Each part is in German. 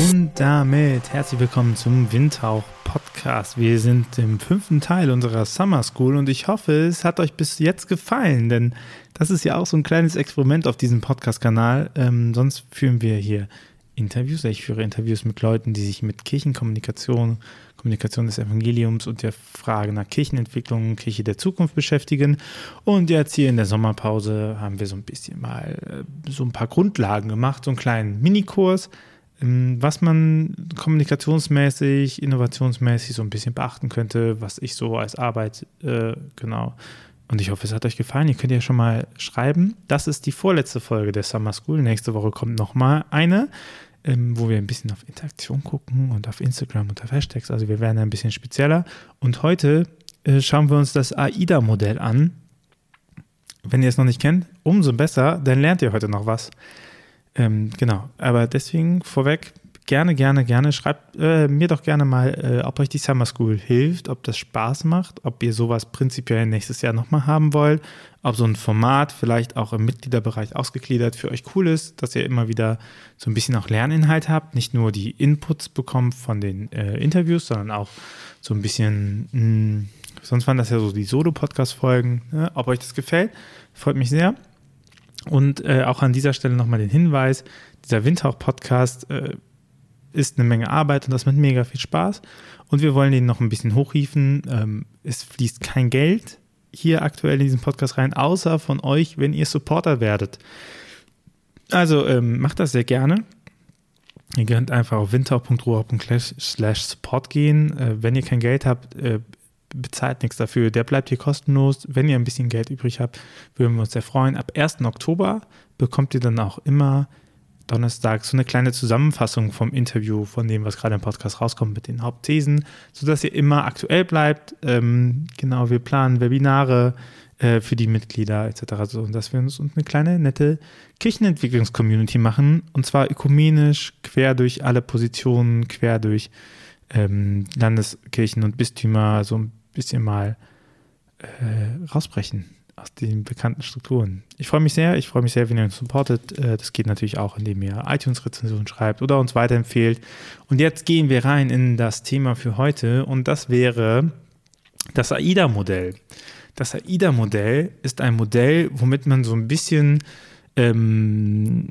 Und damit herzlich willkommen zum Windhauch Podcast. Wir sind im fünften Teil unserer Summer School und ich hoffe, es hat euch bis jetzt gefallen, denn das ist ja auch so ein kleines Experiment auf diesem Podcast-Kanal. Ähm, sonst führen wir hier Interviews. Ich führe Interviews mit Leuten, die sich mit Kirchenkommunikation, Kommunikation des Evangeliums und der Frage nach Kirchenentwicklung, Kirche der Zukunft beschäftigen. Und jetzt hier in der Sommerpause haben wir so ein bisschen mal äh, so ein paar Grundlagen gemacht, so einen kleinen Minikurs ähm, was man kommunikationsmäßig, innovationsmäßig so ein bisschen beachten könnte, was ich so als Arbeit, äh, genau. Und ich hoffe, es hat euch gefallen. Ihr könnt ja schon mal schreiben. Das ist die vorletzte Folge der Summer School. Nächste Woche kommt nochmal eine, ähm, wo wir ein bisschen auf Interaktion gucken und auf Instagram und auf Hashtags. Also wir werden ein bisschen spezieller. Und heute äh, schauen wir uns das AIDA-Modell an. Wenn ihr es noch nicht kennt, umso besser, dann lernt ihr heute noch was. Ähm, genau, aber deswegen vorweg, gerne, gerne, gerne, schreibt äh, mir doch gerne mal, äh, ob euch die Summer School hilft, ob das Spaß macht, ob ihr sowas prinzipiell nächstes Jahr nochmal haben wollt, ob so ein Format vielleicht auch im Mitgliederbereich ausgegliedert für euch cool ist, dass ihr immer wieder so ein bisschen auch Lerninhalt habt, nicht nur die Inputs bekommt von den äh, Interviews, sondern auch so ein bisschen, mh, hm, sonst waren das ja so die Solo-Podcast-Folgen, ne? ob euch das gefällt, freut mich sehr. Und äh, auch an dieser Stelle nochmal den Hinweis: dieser Windhauch-Podcast äh, ist eine Menge Arbeit und das macht mega viel Spaß. Und wir wollen den noch ein bisschen hochhieven. Ähm, es fließt kein Geld hier aktuell in diesen Podcast rein, außer von euch, wenn ihr Supporter werdet. Also ähm, macht das sehr gerne. Ihr könnt einfach auf windhauch.ruhr.slash support gehen. Äh, wenn ihr kein Geld habt, äh, bezahlt nichts dafür. Der bleibt hier kostenlos. Wenn ihr ein bisschen Geld übrig habt, würden wir uns sehr freuen. Ab 1. Oktober bekommt ihr dann auch immer Donnerstag so eine kleine Zusammenfassung vom Interview, von dem, was gerade im Podcast rauskommt, mit den Hauptthesen, sodass ihr immer aktuell bleibt. Ähm, genau, wir planen Webinare äh, für die Mitglieder etc. So, und dass wir uns eine kleine, nette Kirchenentwicklungscommunity machen. Und zwar ökumenisch, quer durch alle Positionen, quer durch ähm, Landeskirchen und Bistümer, so ein bisschen mal äh, rausbrechen aus den bekannten Strukturen. Ich freue mich sehr, ich freue mich sehr, wenn ihr uns supportet. Äh, das geht natürlich auch, indem ihr iTunes-Rezensionen schreibt oder uns weiterempfehlt. Und jetzt gehen wir rein in das Thema für heute und das wäre das AIDA-Modell. Das AIDA-Modell ist ein Modell, womit man so ein bisschen ähm,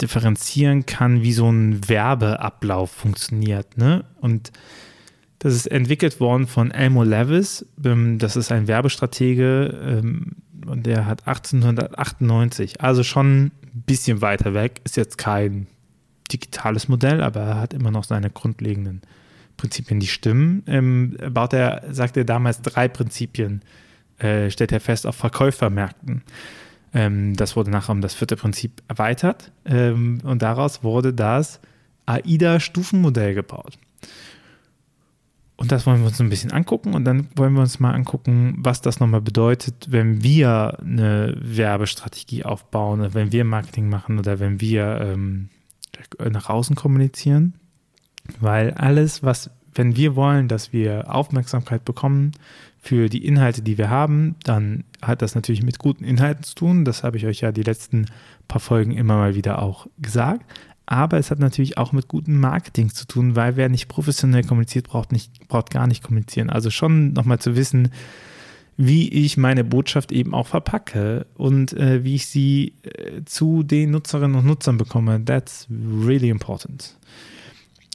differenzieren kann, wie so ein Werbeablauf funktioniert. Ne? Und das ist entwickelt worden von Elmo Levis. Ähm, das ist ein Werbestratege ähm, und der hat 1898, also schon ein bisschen weiter weg, ist jetzt kein digitales Modell, aber er hat immer noch seine grundlegenden Prinzipien, die stimmen. Ähm, baut er, sagt er damals drei Prinzipien, äh, stellt er fest auf Verkäufermärkten. Ähm, das wurde nachher um das vierte Prinzip erweitert ähm, und daraus wurde das AIDA-Stufenmodell gebaut. Und das wollen wir uns ein bisschen angucken und dann wollen wir uns mal angucken, was das nochmal bedeutet, wenn wir eine Werbestrategie aufbauen, wenn wir Marketing machen oder wenn wir ähm, nach außen kommunizieren. Weil alles, was, wenn wir wollen, dass wir Aufmerksamkeit bekommen für die Inhalte, die wir haben, dann hat das natürlich mit guten Inhalten zu tun. Das habe ich euch ja die letzten paar Folgen immer mal wieder auch gesagt aber es hat natürlich auch mit gutem Marketing zu tun, weil wer nicht professionell kommuniziert, braucht, nicht, braucht gar nicht kommunizieren. Also schon nochmal zu wissen, wie ich meine Botschaft eben auch verpacke und äh, wie ich sie äh, zu den Nutzerinnen und Nutzern bekomme. That's really important.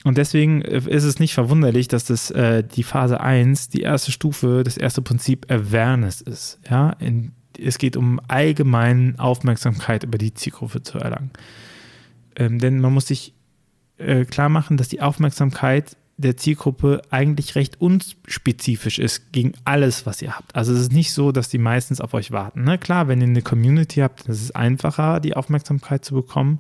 Und deswegen äh, ist es nicht verwunderlich, dass das äh, die Phase 1, die erste Stufe, das erste Prinzip Awareness ist. Ja? In, es geht um allgemeine Aufmerksamkeit über die Zielgruppe zu erlangen. Ähm, denn man muss sich äh, klar machen, dass die Aufmerksamkeit der Zielgruppe eigentlich recht unspezifisch ist gegen alles, was ihr habt. Also es ist nicht so, dass die meistens auf euch warten. Ne? Klar, wenn ihr eine Community habt, ist es einfacher, die Aufmerksamkeit zu bekommen.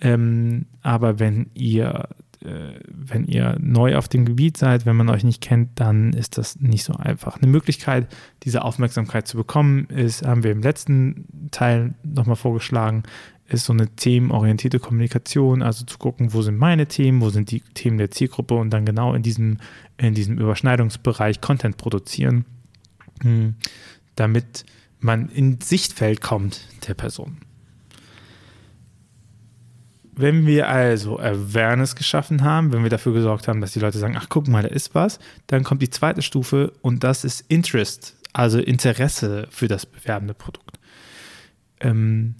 Ähm, aber wenn ihr, äh, wenn ihr neu auf dem Gebiet seid, wenn man euch nicht kennt, dann ist das nicht so einfach. Eine Möglichkeit, diese Aufmerksamkeit zu bekommen, ist, haben wir im letzten Teil nochmal vorgeschlagen, ist so eine themenorientierte Kommunikation, also zu gucken, wo sind meine Themen, wo sind die Themen der Zielgruppe und dann genau in diesem, in diesem Überschneidungsbereich Content produzieren, hm, damit man ins Sichtfeld kommt der Person. wenn wir also Awareness geschaffen haben, wenn wir dafür gesorgt haben, dass die Leute sagen, ach guck mal, da ist was, dann kommt die zweite Stufe und das ist Interest, also Interesse für das bewerbende Produkt. Ähm,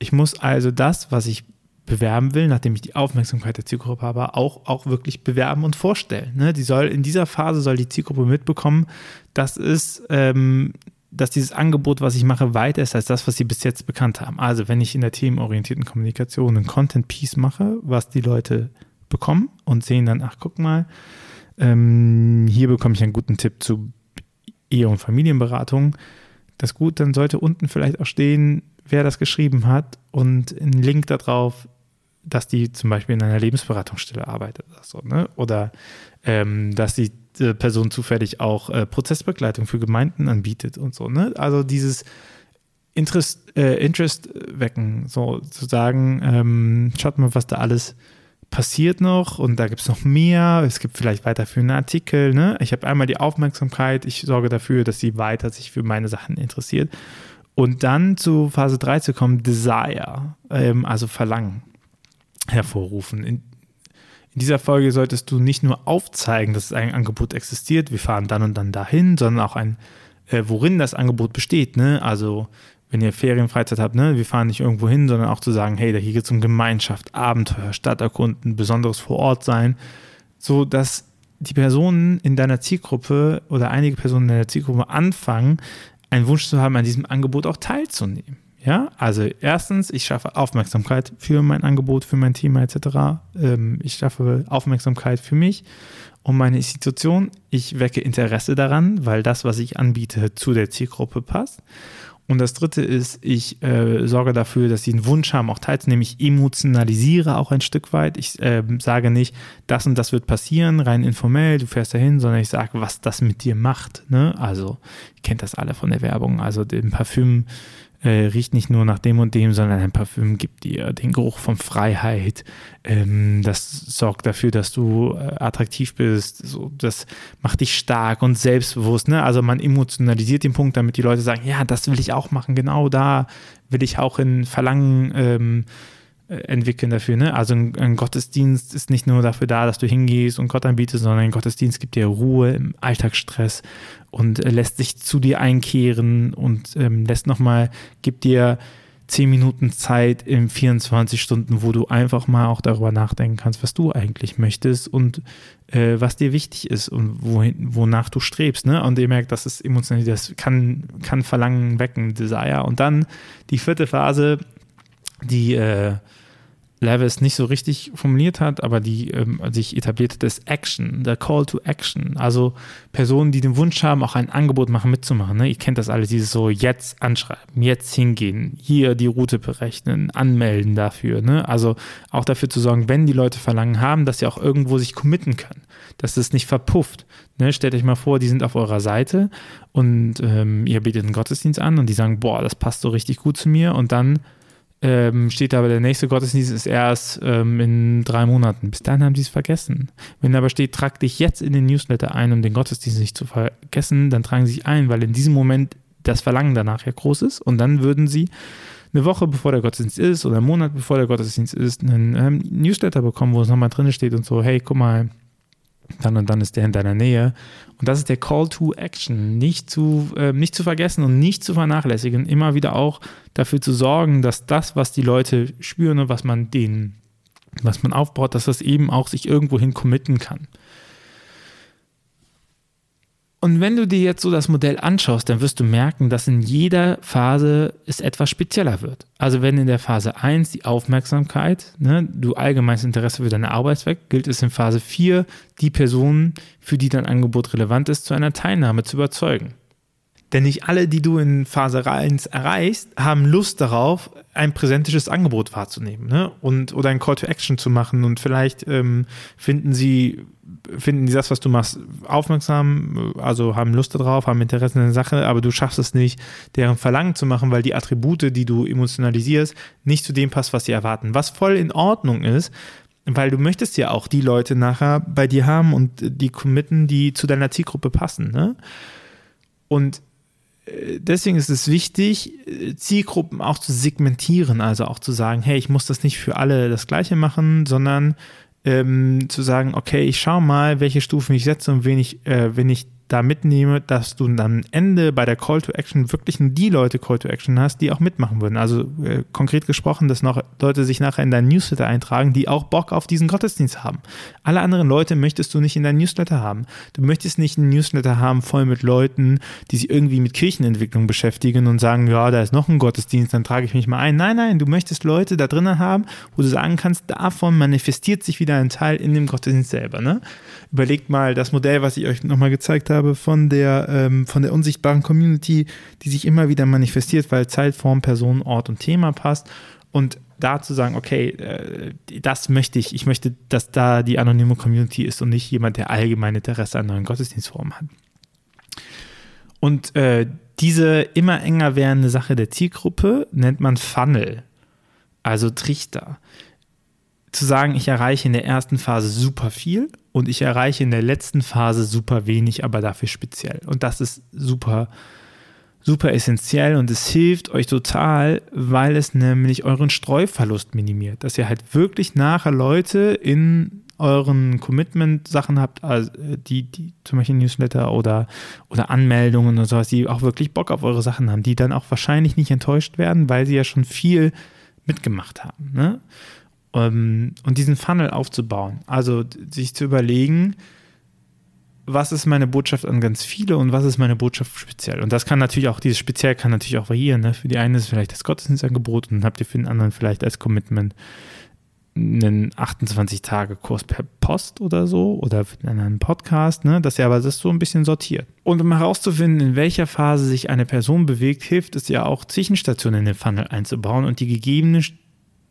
ich muss also das, was ich bewerben will, nachdem ich die Aufmerksamkeit der Zielgruppe habe, auch, auch wirklich bewerben und vorstellen. Ne? Die soll, in dieser Phase soll die Zielgruppe mitbekommen, dass es ähm, dass dieses Angebot, was ich mache, weiter ist als das, was sie bis jetzt bekannt haben. Also wenn ich in der themenorientierten Kommunikation ein Content-Piece mache, was die Leute bekommen und sehen dann, ach guck mal, ähm, hier bekomme ich einen guten Tipp zu Ehe- und Familienberatung. Das gut, dann sollte unten vielleicht auch stehen, wer das geschrieben hat und ein Link darauf, dass die zum Beispiel in einer Lebensberatungsstelle arbeitet oder so, ne? Oder ähm, dass die äh, Person zufällig auch äh, Prozessbegleitung für Gemeinden anbietet und so. Ne? Also dieses Interest, äh, Interest wecken, so zu sagen, ähm, schaut mal, was da alles passiert noch und da gibt es noch mehr. Es gibt vielleicht weiterführende Artikel. Ne? Ich habe einmal die Aufmerksamkeit, ich sorge dafür, dass sie weiter sich für meine Sachen interessiert. Und dann zu Phase 3 zu kommen, Desire, ähm, also Verlangen hervorrufen. In, in dieser Folge solltest du nicht nur aufzeigen, dass ein Angebot existiert, wir fahren dann und dann dahin, sondern auch ein, äh, worin das Angebot besteht. Ne? Also wenn ihr Ferienfreizeit habt, ne, wir fahren nicht irgendwo hin, sondern auch zu sagen, hey, hier geht es um Gemeinschaft, Abenteuer, Stadterkunden, besonderes vor Ort sein, so dass die Personen in deiner Zielgruppe oder einige Personen in deiner Zielgruppe anfangen, einen Wunsch zu haben, an diesem Angebot auch teilzunehmen. Ja, also erstens, ich schaffe Aufmerksamkeit für mein Angebot, für mein Thema etc. Ähm, ich schaffe Aufmerksamkeit für mich und meine Institution. Ich wecke Interesse daran, weil das, was ich anbiete, zu der Zielgruppe passt. Und das dritte ist, ich äh, sorge dafür, dass sie einen Wunsch haben, auch teilzunehmen. Ich emotionalisiere auch ein Stück weit. Ich äh, sage nicht, das und das wird passieren, rein informell, du fährst dahin, sondern ich sage, was das mit dir macht. Ne? Also, ihr kennt das alle von der Werbung. Also, dem Parfüm äh, riecht nicht nur nach dem und dem, sondern ein Parfüm gibt dir den Geruch von Freiheit. Ähm, das sorgt dafür, dass du äh, attraktiv bist. So, das macht dich stark und selbstbewusst. Ne? Also man emotionalisiert den Punkt, damit die Leute sagen, ja, das will ich auch machen. Genau da will ich auch in Verlangen ähm, äh, entwickeln dafür. Ne? Also ein, ein, Gottesdienst ist nicht nur dafür da, dass du hingehst und Gott anbietest, sondern ein Gottesdienst gibt dir Ruhe im Alltagsstress und äh, lässt sich zu dir einkehren und ähm, lässt nochmal, gibt dir zehn Minuten Zeit in 24 Stunden, wo du einfach mal auch darüber nachdenken kannst, was du eigentlich möchtest und äh, was dir wichtig ist und wohin, wonach du strebst. Ne? Und ihr merkt, das ist emotional, das kann, kann Verlangen wecken, Desire. Und dann die vierte Phase, die äh, Levis nicht so richtig formuliert hat, aber die ähm, sich etabliert hat, ist Action, der Call to Action. Also Personen, die den Wunsch haben, auch ein Angebot machen, mitzumachen. Ne? Ihr kennt das alle, dieses so jetzt anschreiben, jetzt hingehen, hier die Route berechnen, anmelden dafür. Ne? Also auch dafür zu sorgen, wenn die Leute Verlangen haben, dass sie auch irgendwo sich committen können, dass es nicht verpufft. Ne? Stellt euch mal vor, die sind auf eurer Seite und ähm, ihr bietet einen Gottesdienst an und die sagen, boah, das passt so richtig gut zu mir und dann ähm, steht aber der nächste Gottesdienst ist erst ähm, in drei Monaten. Bis dahin haben die es vergessen. Wenn aber steht, trag dich jetzt in den Newsletter ein, um den Gottesdienst nicht zu vergessen, dann tragen sie sich ein, weil in diesem Moment das Verlangen danach ja groß ist und dann würden sie eine Woche bevor der Gottesdienst ist oder einen Monat bevor der Gottesdienst ist, einen ähm, Newsletter bekommen, wo es nochmal drin steht und so, hey, guck mal, dann und dann ist der in deiner Nähe. Und das ist der Call to Action. Nicht zu, äh, nicht zu vergessen und nicht zu vernachlässigen. Immer wieder auch dafür zu sorgen, dass das, was die Leute spüren und was man denen, was man aufbaut, dass das eben auch sich irgendwohin committen kann. Und wenn du dir jetzt so das Modell anschaust, dann wirst du merken, dass in jeder Phase es etwas spezieller wird. Also wenn in der Phase 1 die Aufmerksamkeit, ne, du allgemeines Interesse für deine Arbeit weckt, gilt es in Phase 4, die Personen, für die dein Angebot relevant ist, zu einer Teilnahme zu überzeugen. Denn nicht alle, die du in Phase 1 erreichst, haben Lust darauf, ein präsentisches Angebot wahrzunehmen ne? und, oder ein Call to Action zu machen. Und vielleicht ähm, finden sie finden die das, was du machst, aufmerksam, also haben Lust darauf, haben Interesse in der Sache, aber du schaffst es nicht, deren Verlangen zu machen, weil die Attribute, die du emotionalisierst, nicht zu dem passt, was sie erwarten. Was voll in Ordnung ist, weil du möchtest ja auch die Leute nachher bei dir haben und die committen, die zu deiner Zielgruppe passen. Ne? Und deswegen ist es wichtig, Zielgruppen auch zu segmentieren, also auch zu sagen, hey, ich muss das nicht für alle das Gleiche machen, sondern ähm, zu sagen, okay, ich schaue mal, welche Stufen ich setze und wen ich, äh, wenn ich da mitnehme, dass du am Ende bei der Call to Action wirklich die Leute Call to Action hast, die auch mitmachen würden. Also äh, konkret gesprochen, dass noch Leute sich nachher in dein Newsletter eintragen, die auch Bock auf diesen Gottesdienst haben. Alle anderen Leute möchtest du nicht in dein Newsletter haben. Du möchtest nicht einen Newsletter haben voll mit Leuten, die sich irgendwie mit Kirchenentwicklung beschäftigen und sagen, ja, da ist noch ein Gottesdienst, dann trage ich mich mal ein. Nein, nein, du möchtest Leute da drinnen haben, wo du sagen kannst, davon manifestiert sich wieder ein Teil in dem Gottesdienst selber. Ne? Überlegt mal das Modell, was ich euch nochmal gezeigt habe habe von der, ähm, von der unsichtbaren Community, die sich immer wieder manifestiert, weil Zeit, Form, Person, Ort und Thema passt. Und da zu sagen, okay, äh, das möchte ich, ich möchte, dass da die anonyme Community ist und nicht jemand, der allgemein Interesse an neuen Gottesdienstformen hat. Und äh, diese immer enger werdende Sache der Zielgruppe nennt man Funnel, also Trichter zu sagen, ich erreiche in der ersten Phase super viel und ich erreiche in der letzten Phase super wenig, aber dafür speziell. Und das ist super, super essentiell und es hilft euch total, weil es nämlich euren Streuverlust minimiert, dass ihr halt wirklich nachher Leute in euren Commitment-Sachen habt, also die, die zum Beispiel Newsletter oder, oder Anmeldungen und sowas, die auch wirklich Bock auf eure Sachen haben, die dann auch wahrscheinlich nicht enttäuscht werden, weil sie ja schon viel mitgemacht haben. Ne? Ähm, und diesen Funnel aufzubauen. Also sich zu überlegen, was ist meine Botschaft an ganz viele und was ist meine Botschaft speziell. Und das kann natürlich auch, dieses speziell kann natürlich auch variieren. Ne? Für die einen ist vielleicht das Gottesdienstangebot und dann habt ihr für den anderen vielleicht als Commitment einen 28-Tage-Kurs per Post oder so oder für einen Podcast, ne? dass ihr aber das so ein bisschen sortiert. Und um herauszufinden, in welcher Phase sich eine Person bewegt, hilft es ja auch, Zwischenstationen in den Funnel einzubauen und die gegebene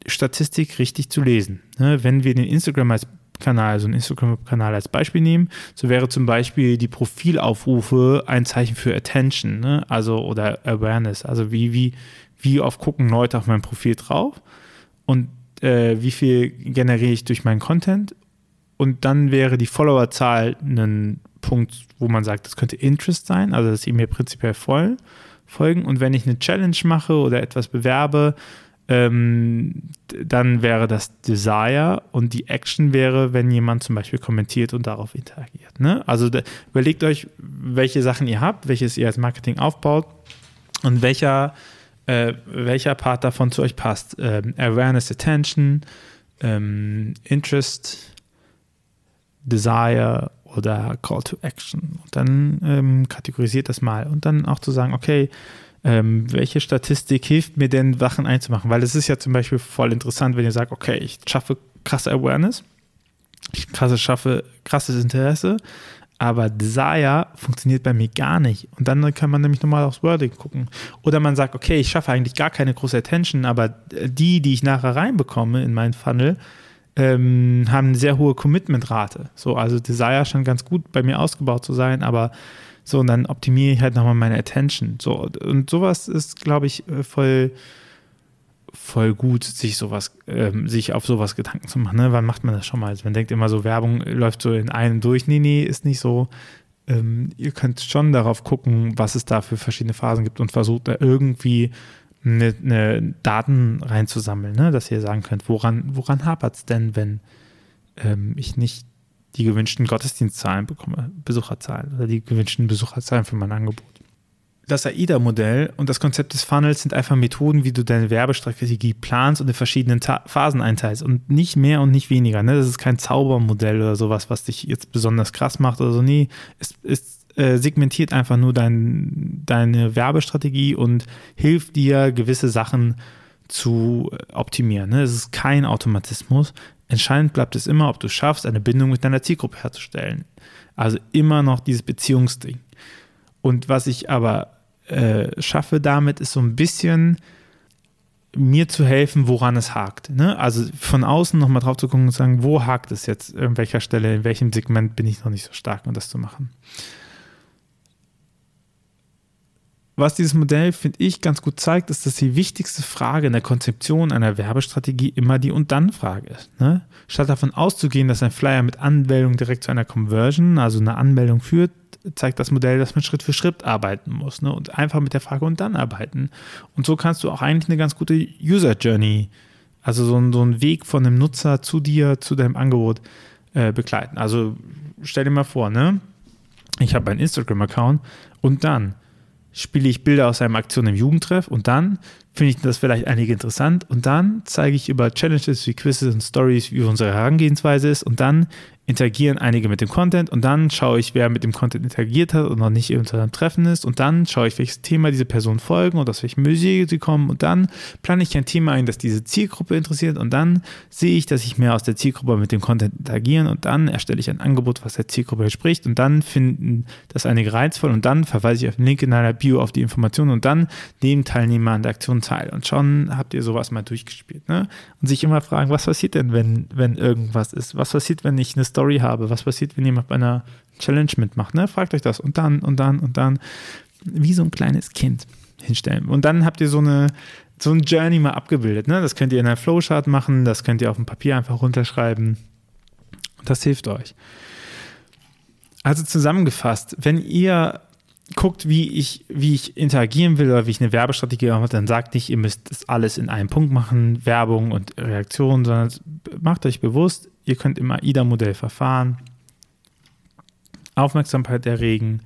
Statistik richtig zu lesen. Ne, wenn wir den Instagram als Kanal, also einen Instagram-Kanal als Beispiel nehmen, so wäre zum Beispiel die Profilaufrufe ein Zeichen für Attention, ne? also oder Awareness. Also wie, wie, wie oft gucken Leute auf mein Profil drauf und äh, wie viel generiere ich durch meinen Content. Und dann wäre die Followerzahl ein Punkt, wo man sagt, das könnte Interest sein, also dass sie mir prinzipiell folgen. Und wenn ich eine Challenge mache oder etwas bewerbe, ähm, dann wäre das Desire und die Action wäre, wenn jemand zum Beispiel kommentiert und darauf interagiert. Ne? Also überlegt euch, welche Sachen ihr habt, welches ihr als Marketing aufbaut und welcher, äh, welcher Part davon zu euch passt. Ähm, Awareness, Attention, ähm, Interest, Desire oder Call to Action. Und dann ähm, kategorisiert das mal und dann auch zu sagen, okay, ähm, welche Statistik hilft mir denn, Sachen einzumachen? Weil es ist ja zum Beispiel voll interessant, wenn ihr sagt, okay, ich schaffe krasse Awareness, ich krasse, schaffe krasses Interesse, aber Desire funktioniert bei mir gar nicht. Und dann kann man nämlich nochmal aufs Wording gucken. Oder man sagt, okay, ich schaffe eigentlich gar keine große Attention, aber die, die ich nachher reinbekomme in meinen Funnel, ähm, haben eine sehr hohe Commitment-Rate. So, also Desire scheint ganz gut bei mir ausgebaut zu sein, aber so, und dann optimiere ich halt nochmal meine Attention. So, und sowas ist, glaube ich, äh, voll, voll gut, sich sowas, ähm, sich auf sowas Gedanken zu machen. Ne? Wann macht man das schon mal? Also man denkt immer so, Werbung läuft so in einem durch. Nee, nee, ist nicht so. Ähm, ihr könnt schon darauf gucken, was es da für verschiedene Phasen gibt und versucht da irgendwie eine, eine Daten reinzusammeln, ne? dass ihr sagen könnt, woran, woran hapert es denn, wenn ähm, ich nicht die gewünschten Gottesdienstzahlen bekomme, Besucherzahlen oder die gewünschten Besucherzahlen für mein Angebot. Das AIDA-Modell und das Konzept des Funnels sind einfach Methoden, wie du deine Werbestrategie planst und in verschiedenen Ta Phasen einteilst und nicht mehr und nicht weniger. Ne? Das ist kein Zaubermodell oder sowas, was dich jetzt besonders krass macht oder so. Nee, es, es äh, segmentiert einfach nur dein, deine Werbestrategie und hilft dir, gewisse Sachen zu optimieren. Ne? Es ist kein Automatismus. Entscheidend bleibt es immer, ob du schaffst, eine Bindung mit deiner Zielgruppe herzustellen. Also immer noch dieses Beziehungsding. Und was ich aber äh, schaffe damit, ist so ein bisschen mir zu helfen, woran es hakt. Ne? Also von außen nochmal drauf zu gucken und zu sagen, wo hakt es jetzt, an welcher Stelle, in welchem Segment bin ich noch nicht so stark, um das zu machen. Was dieses Modell, finde ich, ganz gut zeigt, ist, dass die wichtigste Frage in der Konzeption einer Werbestrategie immer die Und dann-Frage ist. Ne? Statt davon auszugehen, dass ein Flyer mit Anmeldung direkt zu einer Conversion, also einer Anmeldung führt, zeigt das Modell, dass man Schritt für Schritt arbeiten muss ne? und einfach mit der Frage und dann arbeiten. Und so kannst du auch eigentlich eine ganz gute User Journey, also so, so einen Weg von dem Nutzer zu dir, zu deinem Angebot äh, begleiten. Also stell dir mal vor, ne? ich habe einen Instagram-Account und dann spiele ich Bilder aus einer Aktion im Jugendtreff und dann finde ich das vielleicht einige interessant und dann zeige ich über Challenges wie Quizzes und Stories, wie unsere Herangehensweise ist und dann interagieren einige mit dem Content und dann schaue ich, wer mit dem Content interagiert hat und noch nicht unter einem Treffen ist und dann schaue ich, welches Thema diese Personen folgen und aus welchem Musik sie kommen und dann plane ich ein Thema ein, das diese Zielgruppe interessiert und dann sehe ich, dass ich mehr aus der Zielgruppe mit dem Content interagieren und dann erstelle ich ein Angebot, was der Zielgruppe entspricht und dann finden das einige reizvoll und dann verweise ich auf den Link in einer Bio auf die Informationen und dann nehmen Teilnehmer an der Aktion teil und schon habt ihr sowas mal durchgespielt ne? und sich immer fragen, was passiert denn, wenn, wenn irgendwas ist, was passiert, wenn ich eine Story Story habe. Was passiert, wenn jemand bei einer Challenge mitmacht? Ne? Fragt euch das und dann und dann und dann. Wie so ein kleines Kind hinstellen. Und dann habt ihr so eine so ein Journey mal abgebildet. Ne? Das könnt ihr in einer Flowchart machen, das könnt ihr auf dem Papier einfach runterschreiben. Das hilft euch. Also zusammengefasst, wenn ihr guckt, wie ich, wie ich interagieren will oder wie ich eine Werbestrategie habe, dann sagt nicht, ihr müsst das alles in einem Punkt machen, Werbung und Reaktion, sondern macht euch bewusst, ihr könnt im AIDA-Modell verfahren, Aufmerksamkeit erregen,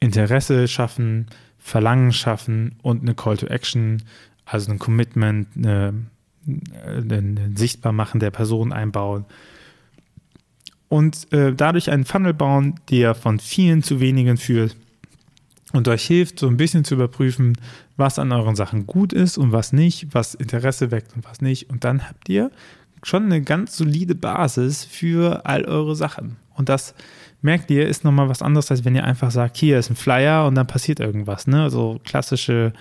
Interesse schaffen, Verlangen schaffen und eine Call to Action, also ein Commitment, ein Sichtbarmachen der Person einbauen und äh, dadurch einen Funnel bauen, der von vielen zu wenigen führt und euch hilft, so ein bisschen zu überprüfen, was an euren Sachen gut ist und was nicht, was Interesse weckt und was nicht. Und dann habt ihr schon eine ganz solide Basis für all eure Sachen. Und das merkt ihr, ist nochmal was anderes, als wenn ihr einfach sagt, hier ist ein Flyer und dann passiert irgendwas. Ne? Also klassische,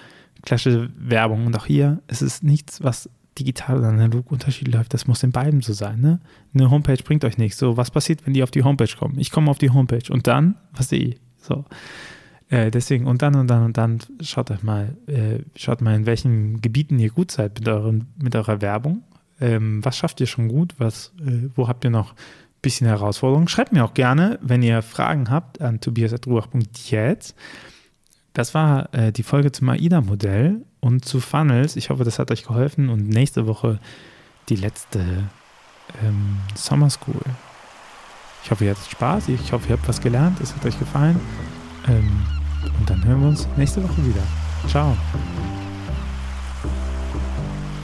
klassische Werbung. Und auch hier ist es nichts, was digital oder analog unterschiedlich läuft. Das muss in beiden so sein. Ne? Eine Homepage bringt euch nichts. So, was passiert, wenn die auf die Homepage kommen? Ich komme auf die Homepage und dann, was sehe ich? So. Äh, deswegen und dann und dann und dann schaut euch mal, äh, schaut mal, in welchen Gebieten ihr gut seid mit, euren, mit eurer Werbung. Ähm, was schafft ihr schon gut? Was, äh, wo habt ihr noch ein bisschen Herausforderungen? Schreibt mir auch gerne, wenn ihr Fragen habt, an tobias.ruach.jetzt. Das war äh, die Folge zum AIDA-Modell und zu Funnels. Ich hoffe, das hat euch geholfen und nächste Woche die letzte ähm, Summer School. Ich hoffe, ihr hattet Spaß. Ich hoffe, ihr habt was gelernt. Es hat euch gefallen. Ähm, und dann hören wir uns nächste Woche wieder. Ciao.